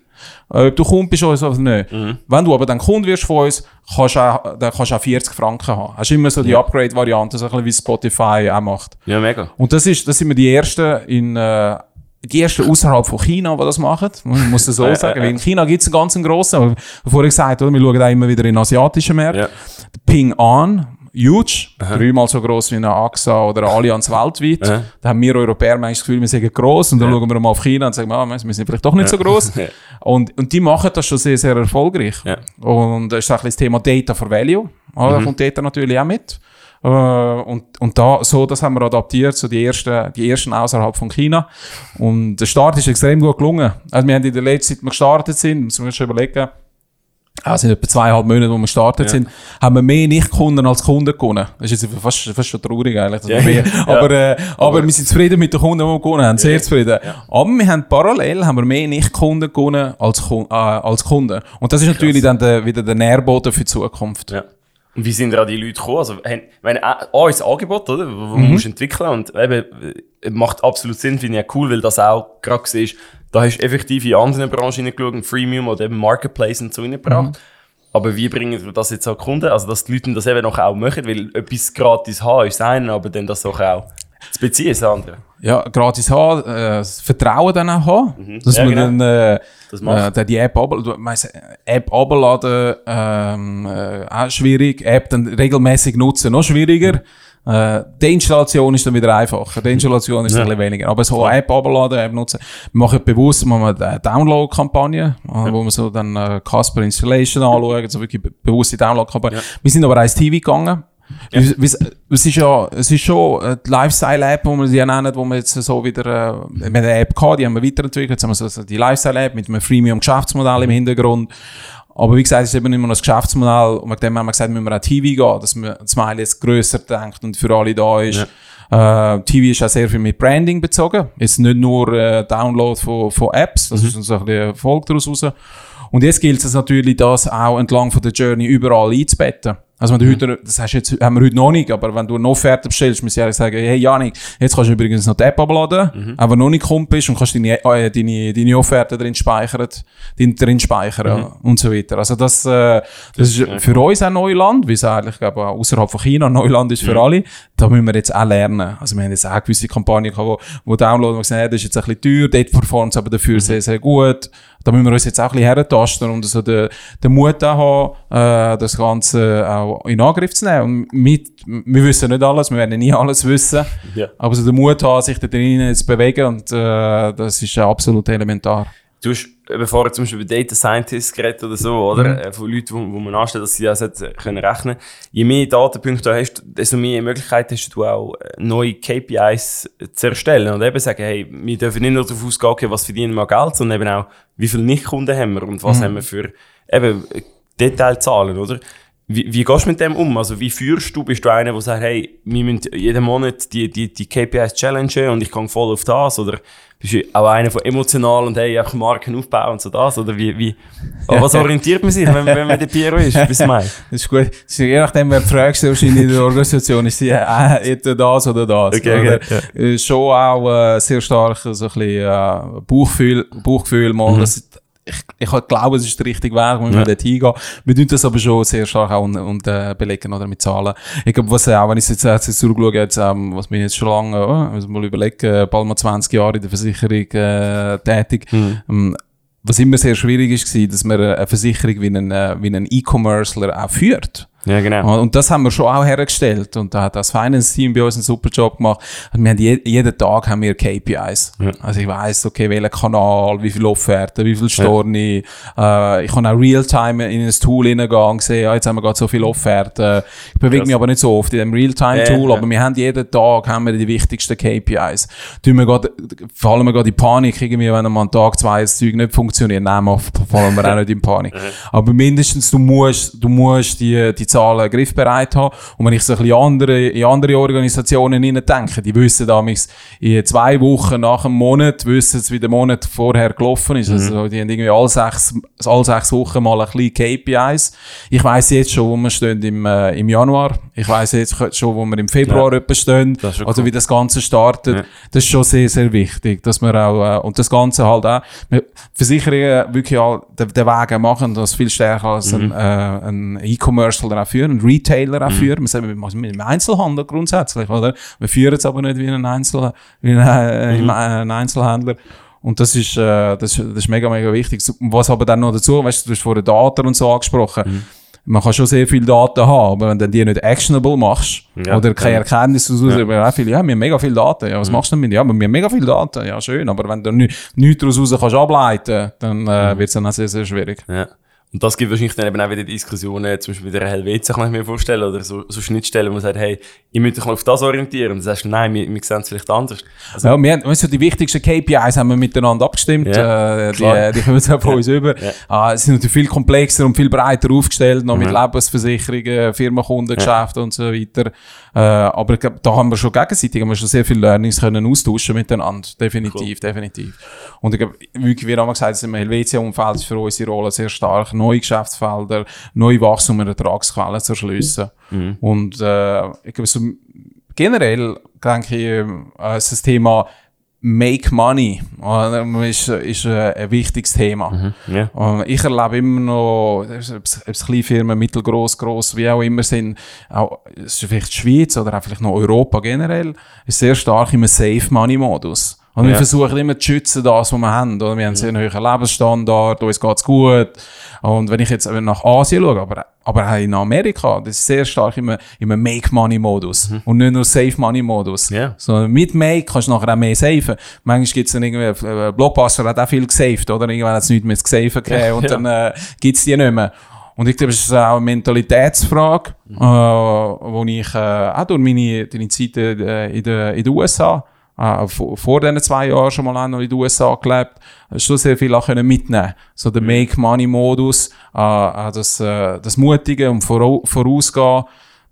Äh, Ob du Kunde bist oder nicht. Wenn du aber dann Kunde wirst von uns, kannst du auch, dann kannst du auch 40 Franken haben. Hast immer so die Upgrade-Variante, so ein bisschen wie Spotify auch macht. Ja, mega. Und das ist, das sind wir die ersten in, äh, die ersten außerhalb von China, die das machen. Man muss das so sagen. Weil in China gibt es einen ganz grossen, aber vorher gesagt, oder? Wir schauen auch immer wieder in asiatischen Märkten. Ja. Ping An, huge, dreimal so gross wie eine AXA oder eine Allianz weltweit. Aha. Da haben wir Europäer meistens das Gefühl, wir sind gross und dann schauen wir mal auf China und sagen, ah, wir sind vielleicht doch nicht so gross. Ja. Und, und die machen das schon sehr, sehr erfolgreich. Ja. Und das ist auch das Thema Data for Value. Ah, Da kommt Data natürlich auch mit. Äh, und, und da, so, das haben wir adaptiert, so die ersten, die ersten außerhalb von China. Und der Start ist extrem gut gelungen. Also wir haben in der letzten Zeit, wir gestartet sind, müssen wir uns schon überlegen, also in etwa zweieinhalb Monaten, wo wir gestartet sind, haben wir mehr Nicht-Kunden als Kunden gewonnen. Das ist jetzt fast, fast schon traurig eigentlich. dass wir Ja. mehr, Ja. aber, äh, aber wir sind zufrieden mit den Kunden, die wir gewonnen haben. Sehr zufrieden. Aber wir haben parallel haben wir mehr Nicht-Kunden gewonnen als, äh, als Kunden. Und das ist natürlich dann der, wieder der Nährboden für die Zukunft. Ja. Und wie sind da die Leute gekommen? Also, haben, wenn, A, A ist Angebot, oder? Wo Mhm. musst du entwickeln. Und eben, äh, macht absolut Sinn, finde ich auch cool, weil das auch gerade siehst, da hast du effektiv in andere Branchen hineingeschaut, Freemium oder eben Marketplace und so reingebracht. Mhm. Aber wie bringen wir das jetzt an Kunden? Also, dass die Leute das eben noch auch machen, weil etwas gratis haben ist das eine, aber dann das auch, auch zu beziehen ist das andere. Ja, gratis haben, äh, das Vertrauen dann auch haben. Dass Ja, man genau. dann, äh, Das äh, dann die App, meinst, App abladen, ähm, äh, auch schwierig. App dann regelmäßig nutzen, noch schwieriger. Äh, die Installation ist dann wieder einfacher. Die Installation ist ja. ein bisschen weniger. Aber so App abladen, App nutzen. Wir machen bewusst mal eine Download-Kampagne, äh, ja. wo wir so dann äh, Casper Installation anschauen, so wirklich bewusste Download-Kampagne. Ja. Wir sind aber ins TV gegangen. Ja. Es, ist ja, es ist schon die Lifestyle-App, wo wir sie nennen, wo wir jetzt so wieder, äh, wir haben eine App gehabt, die haben wir weiterentwickelt, jetzt haben wir so die Lifestyle-App mit einem Freemium-Geschäftsmodell im Hintergrund. Aber wie gesagt, es ist eben immer noch das Geschäftsmodell und mit dem haben wir gesagt, müssen wir an TV gehen, dass man das Smile jetzt grösser denkt und für alle da ist. Ja. Äh, TV ist auch sehr viel mit Branding bezogen. Jetzt nicht nur äh, Download von, von Apps, das mhm. ist uns ein bisschen Erfolg daraus raus. Und jetzt gilt es natürlich, das auch entlang von der Journey überall einzubetten. Also wenn du mhm. heute, das hast jetzt, haben wir heute noch nicht, aber wenn du eine Offerte bestellst, muss ich ehrlich sagen, hey Janik, jetzt kannst du übrigens noch die App abladen, mhm. aber noch nicht kommt bist und kannst deine, äh, deine, deine Offerte drin speichern, drin speichern mhm. und so weiter. Also das, äh, das, ist für uns ein Neuland, wie es eigentlich, glaube auch außerhalb von China Neuland ist für alle. Da müssen wir jetzt auch lernen. Also wir haben jetzt auch gewisse Kampagnen gehabt, wo, wo Download, wo gesagt haben, das ist jetzt ein bisschen teuer, dort performt es aber dafür mhm. sehr, sehr gut da müssen wir uns jetzt auch ein bisschen herentasten und so den, den Mut auch haben, äh, das Ganze auch in Angriff zu nehmen. Und mit, wir wissen nicht alles, wir werden nie alles wissen, ja. aber so den Mut haben, sich da drinnen zu bewegen und äh, das ist absolut elementar. Du hast eben vorher zum Beispiel über Data Scientists geredet oder so, oder? Mhm. Äh, von Leuten, wo, wo man anstellt, dass sie das jetzt können rechnen Je mehr Datenpunkte du hast, desto mehr Möglichkeiten hast du auch, äh, neue KPIs zu erstellen. Und eben sagen, hey, wir dürfen nicht nur darauf ausgehen, okay, was verdienen wir Geld, sondern eben auch, wie viele Nicht-Kunden haben wir und was mhm. haben wir für, eben, Detailzahlen, oder? Wie, wie gehst du mit dem um? Also, wie führst du? Bist du einer, der sagt, hey, wir müssen jeden Monat die, die, die KPIs challengen und ich gehe voll auf das? Oder bist du auch einer von emotional und hey, einfach Marken aufbauen und so das? Oder wie, wie, oh, was orientiert man sich, wenn, wenn man der Piero ist, bis Mai? Das ist gut. Das ist, je nachdem, wer fragst, wahrscheinlich in der Organisation, ist sie äh, entweder das oder das. Okay, oder, okay, ja. Schon auch äh, sehr stark so ein bisschen äh, Bauchgefühl, Bauchgefühl mal, mhm. dass ich, ich glaube, es ist der richtige Weg, wenn wir ja. dort hingehen. Wir tun das aber schon sehr stark auch und, und äh, belegen oder mit Zahlen. Ich glaube, was auch, wenn ich jetzt, jetzt zurückschaue, jetzt, ähm, was mir jetzt schon lange, oh, muss mal überlegen, bald mal 20 Jahre in der Versicherung äh, tätig, mhm. ähm, was immer sehr schwierig ist, war, dass man eine Versicherung wie ein, äh, wie ein E-Commercer auch führt. Ja, genau. Und das haben wir schon auch hergestellt. Und da hat das Finance-Team bei uns einen super Job gemacht. Und wir haben je, jeden Tag haben wir KPIs. Ja. Also ich weiss, okay, welcher Kanal, wie viele Offerten, wie viele Storni. Ja. Äh, ich kann auch Real-Time in ein Tool hineingehen und sehen, ja, jetzt haben wir gerade so viele Offerten. Ich bewege Krass. mich aber nicht so oft in dem Real-Time-Tool, ja, aber wir haben jeden Tag haben wir die wichtigsten KPIs. Tun wir grad, fallen wir gerade in Panik, irgendwie, wenn am Tag zwei das Zeug nicht funktioniert. Nein, fallen wir auch nicht in Panik. aber mindestens, du musst, du musst die, die Zahlen griffbereit haben. Und wenn ich so ein bisschen andere, in andere Organisationen denke, die wissen damals in zwei Wochen nach einem Monat, wissen sie, wie der Monat vorher gelaufen ist. Mhm. Also, die haben irgendwie alle sechs, alle sechs Wochen mal ein bisschen KPIs. Ich weiss jetzt schon, wo wir stehen im, äh, im Januar. Ich weiss jetzt schon, wo wir im Februar ja. stehen. Also, cool. wie das Ganze startet. Ja. Das ist schon sehr, sehr wichtig, dass wir auch, äh, und das Ganze halt auch, Versicherungen wirklich auch den, den Weg machen, das viel stärker als mhm. ein, äh, ein E-Commerce auch führen, einen Retailer auch mhm. führen. Wir sagen, wir machen mit dem Einzelhandel grundsätzlich, oder? Wir führen es aber nicht wie ein, Einzel, wie ein, äh, mhm. ein Einzelhändler. Und das ist, äh, das, das ist mega, mega wichtig. Was aber dann noch dazu, weißt du, du hast vorhin Daten und so angesprochen. Mhm. Man kann schon sehr viele Daten haben, aber wenn du die nicht actionable machst, ja, oder keine ja. Erkenntnisse daraus, ja. viele, ja, wir haben mega viele Daten, ja, was mhm. machst du damit? Ja, aber wir haben mega viele Daten, ja, schön, aber wenn du nichts daraus kannst ableiten, dann äh, mhm. wird es dann auch sehr, sehr schwierig. Ja. Und das gibt wahrscheinlich dann eben auch wieder Diskussionen, zum Beispiel mit der Helvetia kann ich mir vorstellen, oder so, so Schnittstellen, wo man sagt, hey, ich möchte mich mal auf das orientieren. Und du sagst, nein, wir, wir sehen es vielleicht anders. Also, ja, wir haben, weißt du, die wichtigsten KPIs haben wir miteinander abgestimmt, ja, äh, die, die kommen jetzt auch von uns über. Ja. Ah, es sind natürlich viel komplexer und viel breiter aufgestellt, noch mhm. mit Lebensversicherungen, Firmenkundengeschäften ja. und so weiter. Äh, aber ich glaube, da haben wir schon gegenseitig, haben wir schon sehr viele Learnings können austauschen miteinander. Definitiv, cool. definitiv. Und ich glaube, wie wir haben gesagt, im Helvetia-Umfeld ist für unsere Rolle sehr stark, neue Geschäftsfelder, neue Wachstum und Ertragsquellen zu erschliessen. Mhm. Und äh, ich glaube, so generell denke ich, äh, ist das Thema Make Money äh, ist, ist äh, ein wichtiges Thema. Mhm, yeah. Ich erlebe immer noch, ob es Kleinfirmen, mittelgroß, gross, wie auch immer sind, auch, es ist vielleicht die Schweiz oder auch vielleicht noch Europa generell, ist sehr stark im Safe Money Modus. Und ja. wir versuchen immer zu schützen, das, was wir haben. Oder? Wir haben sehr einen hohen Lebensstandard, uns geht's gut. Und wenn ich jetzt nach Asien schaue, aber, aber auch in Amerika, das ist sehr stark immer im Make-Money-Modus. Mhm. Und nicht nur Save-Money-Modus. Yeah. Sondern mit Make kannst du nachher auch mehr saven. Manchmal gibt's dann irgendwie, äh, Blockbuster hat auch viel gesaved, oder? Irgendwann hat's nichts mehr zu saven gegeben ja. und dann äh, gibt's die nicht mehr. Und ich glaube, es ist auch eine Mentalitätsfrage, mhm. äh, wo ich äh, auch durch meine, deine Zeit äh, in, den, in den USA, äh, vor, vor diesen zwei Jahren schon mal noch in den USA gelebt, schon sehr viel auch können mitnehmen So der mhm. Make-Money-Modus, äh, das, äh, das Mutige und Vorausgehen.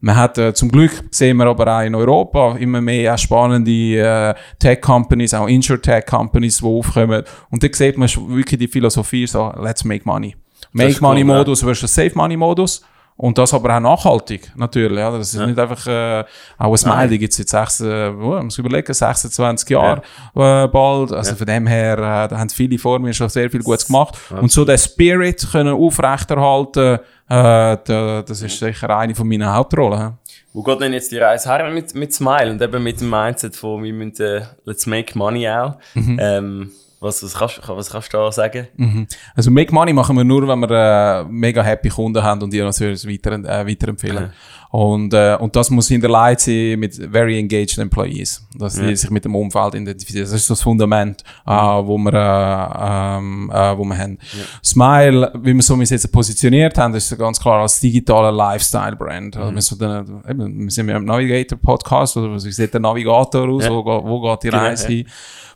Man hat äh, zum Glück sehen wir aber auch in Europa immer mehr spannende äh, Tech-Companies, auch Insure-Tech-Companies, die aufkommen. Und da sieht man wirklich die Philosophie so, let's make money. Make-Money-Modus versus Save-Money-Modus. Und das aber auch nachhaltig, natürlich. Ja. Das ist ja. nicht einfach äh, auch ein Smile, die gibt es jetzt sechs, äh, oh, muss überlegen, 26 Jahre ja. äh, bald. Also von dem her, äh, da haben viele vor mir schon sehr viel Gutes gemacht. Und so den Spirit können aufrechterhalten, äh, da, das ist sicher eine von meinen Hauptrollen. Wo geht denn jetzt die Reise her mit, mit Smile und eben mit dem Mindset von, wir müssen, äh, let's make money auch? Mhm. Ähm, was, was, kannst, was kannst du da sagen? Mhm. Also Make Money machen wir nur, wenn wir äh, mega happy Kunden haben und die uns weiter, äh, weiterempfehlen. Mhm. Und, äh, und das muss hinterlegt sein mit very engaged employees, dass die sich mit dem Umfeld identifizieren. Das ist das Fundament, äh, wo wir, äh, ähm, äh, wo wir haben. Ja. Smile, wie wir so wir jetzt positioniert haben, ist ganz klar als digitaler Lifestyle-Brand. Also mhm. Also wir, so den, wir sind ja im Navigator-Podcast, oder wie sieht der Navigator aus, ja. wo, wo geht die Reise hin?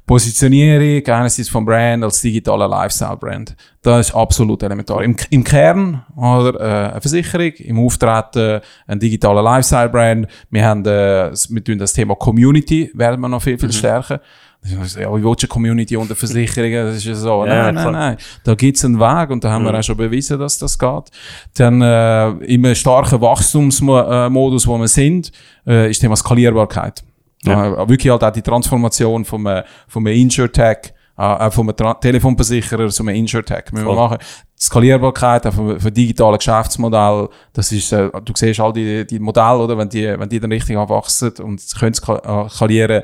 Positionierung einerseits vom Brand als digitaler Lifestyle-Brand. Das ist absolut elementar. Im, im Kern oder, äh, eine Versicherung, im Auftreten ein digitaler Lifestyle-Brand. Wir haben äh, wir tun das Thema Community, werden wir noch viel, viel mhm. stärker. Ja, wie willst du Community unter Versicherungen? Das ist ja so. Ja, nein, nein, nein. Da gibt's einen Weg und da haben mhm. wir auch schon bewiesen, dass das geht. Dann äh, im starken Wachstumsmodus, wo wir sind, äh, ist Thema Skalierbarkeit. Ja. Äh, wirklich halt auch die Transformation vom, äh, vom Insurtech, äh, vom Telefonversicherer zum Insurtech müssen wir machen. Die Skalierbarkeit, auch vom, vom digitalen Geschäftsmodell, das ist, äh, du siehst all die, die Modelle, oder, wenn die, wenn die dann richtig anwachsen und können äh, skalieren,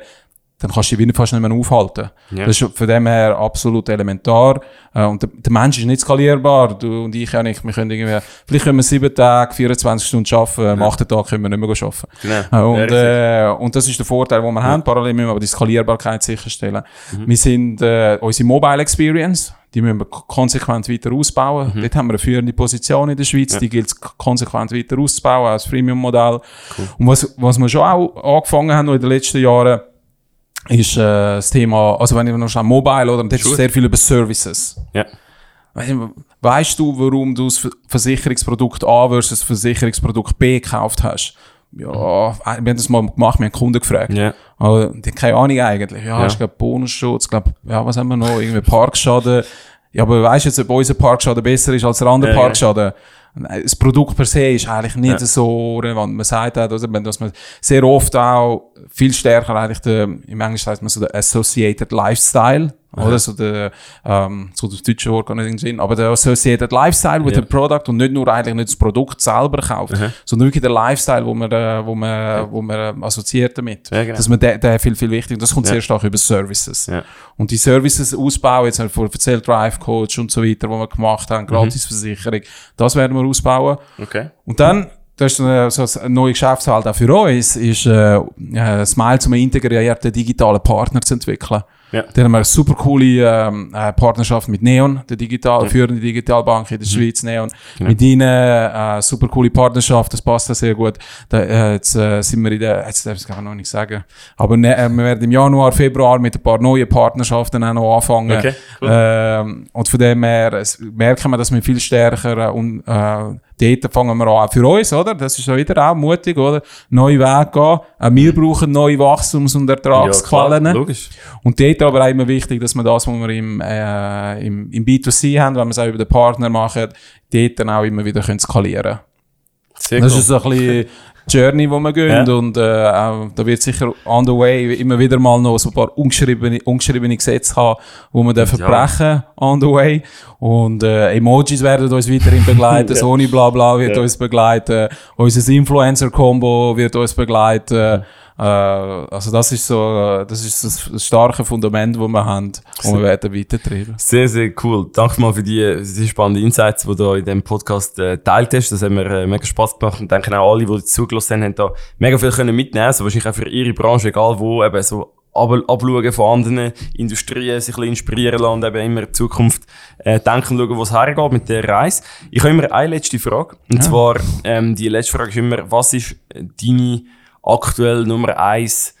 dann kannst du dich fast nicht mehr aufhalten. Ja. Das ist von dem her absolut elementar. Äh, und der, der, Mensch ist nicht skalierbar. Du und ich auch nicht. Wir können irgendwie, vielleicht können wir sieben Tage, 24 Stunden arbeiten, am ja. achten Tag können wir nicht mehr arbeiten. Genau. Äh, und, äh, und das ist der Vorteil, den wir ja. haben. Parallel müssen wir aber die Skalierbarkeit sicherstellen. Mhm. Wir sind, äh, unsere Mobile Experience, die müssen wir konsequent weiter ausbauen. Mhm. Dort haben wir eine führende Position in der Schweiz, ja. die gilt es konsequent weiter auszubauen als Freemium-Modell. Cool. Und was, was wir schon auch angefangen haben in den letzten Jahren, ist äh, das Thema, also wenn ich noch schnell Mobile oder, dann sure. ist sehr viel über Services. Ja. Weißt du, warum du das Versicherungsprodukt A versus das Versicherungsprodukt B gekauft hast? Ja, wir haben das mal gemacht, wir haben Kunden gefragt. Ja. Aber die haben keine Ahnung eigentlich. Ja, ja. ich glaube Bonusschutz, glaube, ja, was haben wir noch? Irgendwie Parkschaden. Ja, aber weißt du jetzt, ob unser Parkschaden besser ist als der andere ja, Parkschaden? Ja das Produkt per se ist eigentlich nicht ja. so relevant. Man sagt auch, dass man sehr oft auch viel stärker eigentlich der, im Englischen heißt man so der Associated Lifestyle Aha. Oder so der, ähm, so das deutsche Wort kann nicht Sinn, aber der Associated Lifestyle with ja. the Product und nicht nur eigentlich nicht das Produkt selber kauft, Aha. sondern wirklich der Lifestyle, wo man, äh, wo man, ja. wo man äh, assoziiert damit. Ja, genau. Dass man der, der viel, viel wichtiger, das kommt sehr stark über Services. Und die Services ausbauen, jetzt haben wir erzählt, Drive Coach und so weiter, wo wir gemacht haben, mhm. Gratisversicherung, das werden wir ausbauen. Okay. Und dann, das ist eine, so eine neue Geschäftswelt auch für uns, ist äh, äh, Smile zum integrierten digitalen Partner zu entwickeln. Ja. Dann haben wir eine super coole ähm, äh, Partnerschaft mit Neon, der digital, ja. führende Digitalbank in der mhm. Schweiz, Neon. Genau. Mit ihnen äh, super coole Partnerschaft, das passt da sehr gut. Da, äh, jetzt äh, sind wir in der, jetzt darf ich es noch nicht sagen, aber ne, äh, wir werden im Januar, Februar mit ein paar neuen Partnerschaften auch noch anfangen. Okay, cool. ähm, und von dem her merken wir, dass wir viel stärker äh, und äh, dort fangen wir an, für uns, oder? Das ist ja wieder auch mutig, oder? Neue Wege gehen. Auch wir brauchen neue Wachstums- und Ertragsquellen. Ja, logisch. Und dort aber auch immer wichtig, dass wir das, was wir im, äh, im, im B2C haben, wenn wir es auch über den Partner machen, dort dann auch immer wieder können skalieren können. das cool. ist so ein bisschen Journey, wo wir gehen. Ja. Und äh, da wird sicher on the way immer wieder mal noch so ein paar ungeschriebene, ungeschriebene Gesetze haben, wo wir dürfen ja. brechen on the way. Und äh, Emojis werden uns weiterhin begleiten. Sony Blabla wird ja. uns begleiten, unser Influencer-Combo wird uns begleiten. Äh, also das ist so, äh, das ist das starke Fundament, das wir haben, und wir werden weitertreiben. Sehr, sehr cool. Danke mal für die, die spannenden Insights, die du in diesem Podcast äh, teilt hast. Das hat mir äh, mega Spaß gemacht und denke auch alle, die zugelassen haben, haben da mega viel können mitnehmen. Also wahrscheinlich auch für ihre Branche, egal wo, eben so abschauen von anderen Industrien, sich ein bisschen inspirieren lassen und eben immer in Zukunft äh, denken, schauen, wo es hergeht mit der Reise. Ich habe immer eine letzte Frage. Und ja. zwar, ähm, die letzte Frage ist immer, was ist deine aktuell Nummer eins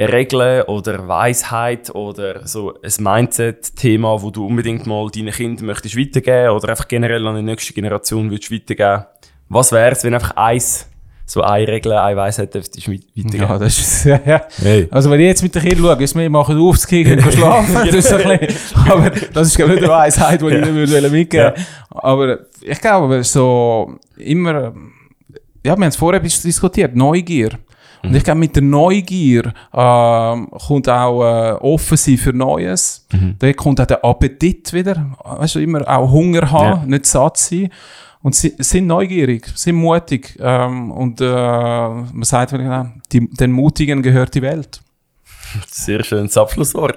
Regel oder Weisheit oder so ein Mindset-Thema, wo du unbedingt mal deinen Kindern möchtest weitergeben oder einfach generell an die nächste Generation willst weitergeben? Was wäre es, wenn einfach eins so eine Regel, eine Weisheit dürftest weitergeben. Ja, das ist, ja, ja. Hey. Also wenn ich jetzt mit den Kindern schaue, ist mir, machen aufzukriegen und schlafen, das ist ein bisschen, aber das ist glaube ich nicht eine Weisheit, die ich ihnen würde mitgeben ja. Aber ich glaube, so immer, ja, wir haben es vorher diskutiert, Neugier. Und ich glaube, mit der Neugier ähm, kommt auch äh, offen sein für Neues. Mhm. Dann kommt auch der Appetit wieder. Weißt du, immer auch Hunger haben, ja. nicht satt sein. Und sie sind neugierig, sind mutig. Ähm, und äh, man sagt, den Mutigen gehört die Welt. Sehr schönes Abschlusswort.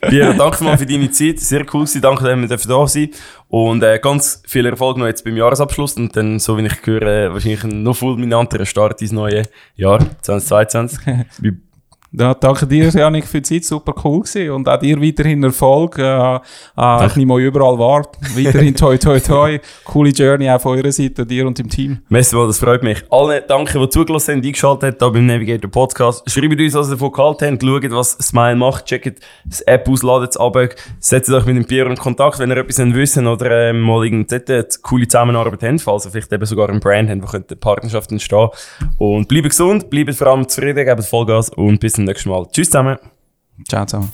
Pierre, danke mal für deine Zeit. Sehr cool gewesen. Danke, dass wir da sein Und äh, ganz viel Erfolg noch jetzt beim Jahresabschluss. Und dann, so wie ich höre, wahrscheinlich ein noch fulminanterer Start ins neue Jahr 2022. Ja, danke dir, Janik, für die Zeit. Super cool gewesen. Und auch dir weiterhin Erfolg. Äh, äh, ich nehme überall wahr. Weiterhin toi, toi, toi. Coole Journey auch von eurer Seite, dir und dem Team. Messi, das freut mich. Alle danke, die zugelassen haben, eingeschaltet haben, hier beim Navigator Podcast. Schreibt uns, was ihr davon gehalten habt. Schaut, was Smile macht. Checkt das App aus, ladet es ab. Setzt euch mit dem Pierre in Kontakt, wenn ihr etwas wissen oder ähm, mal irgendeine coole Zusammenarbeit habt. Also vielleicht eben sogar ein Brand haben, wo könnte Partnerschaft entstehen. Und bleibt gesund, bleibt vor allem zufrieden, gebt Vollgas und bis zum nächsten Mal. Tschüss zusammen. Ciao zusammen.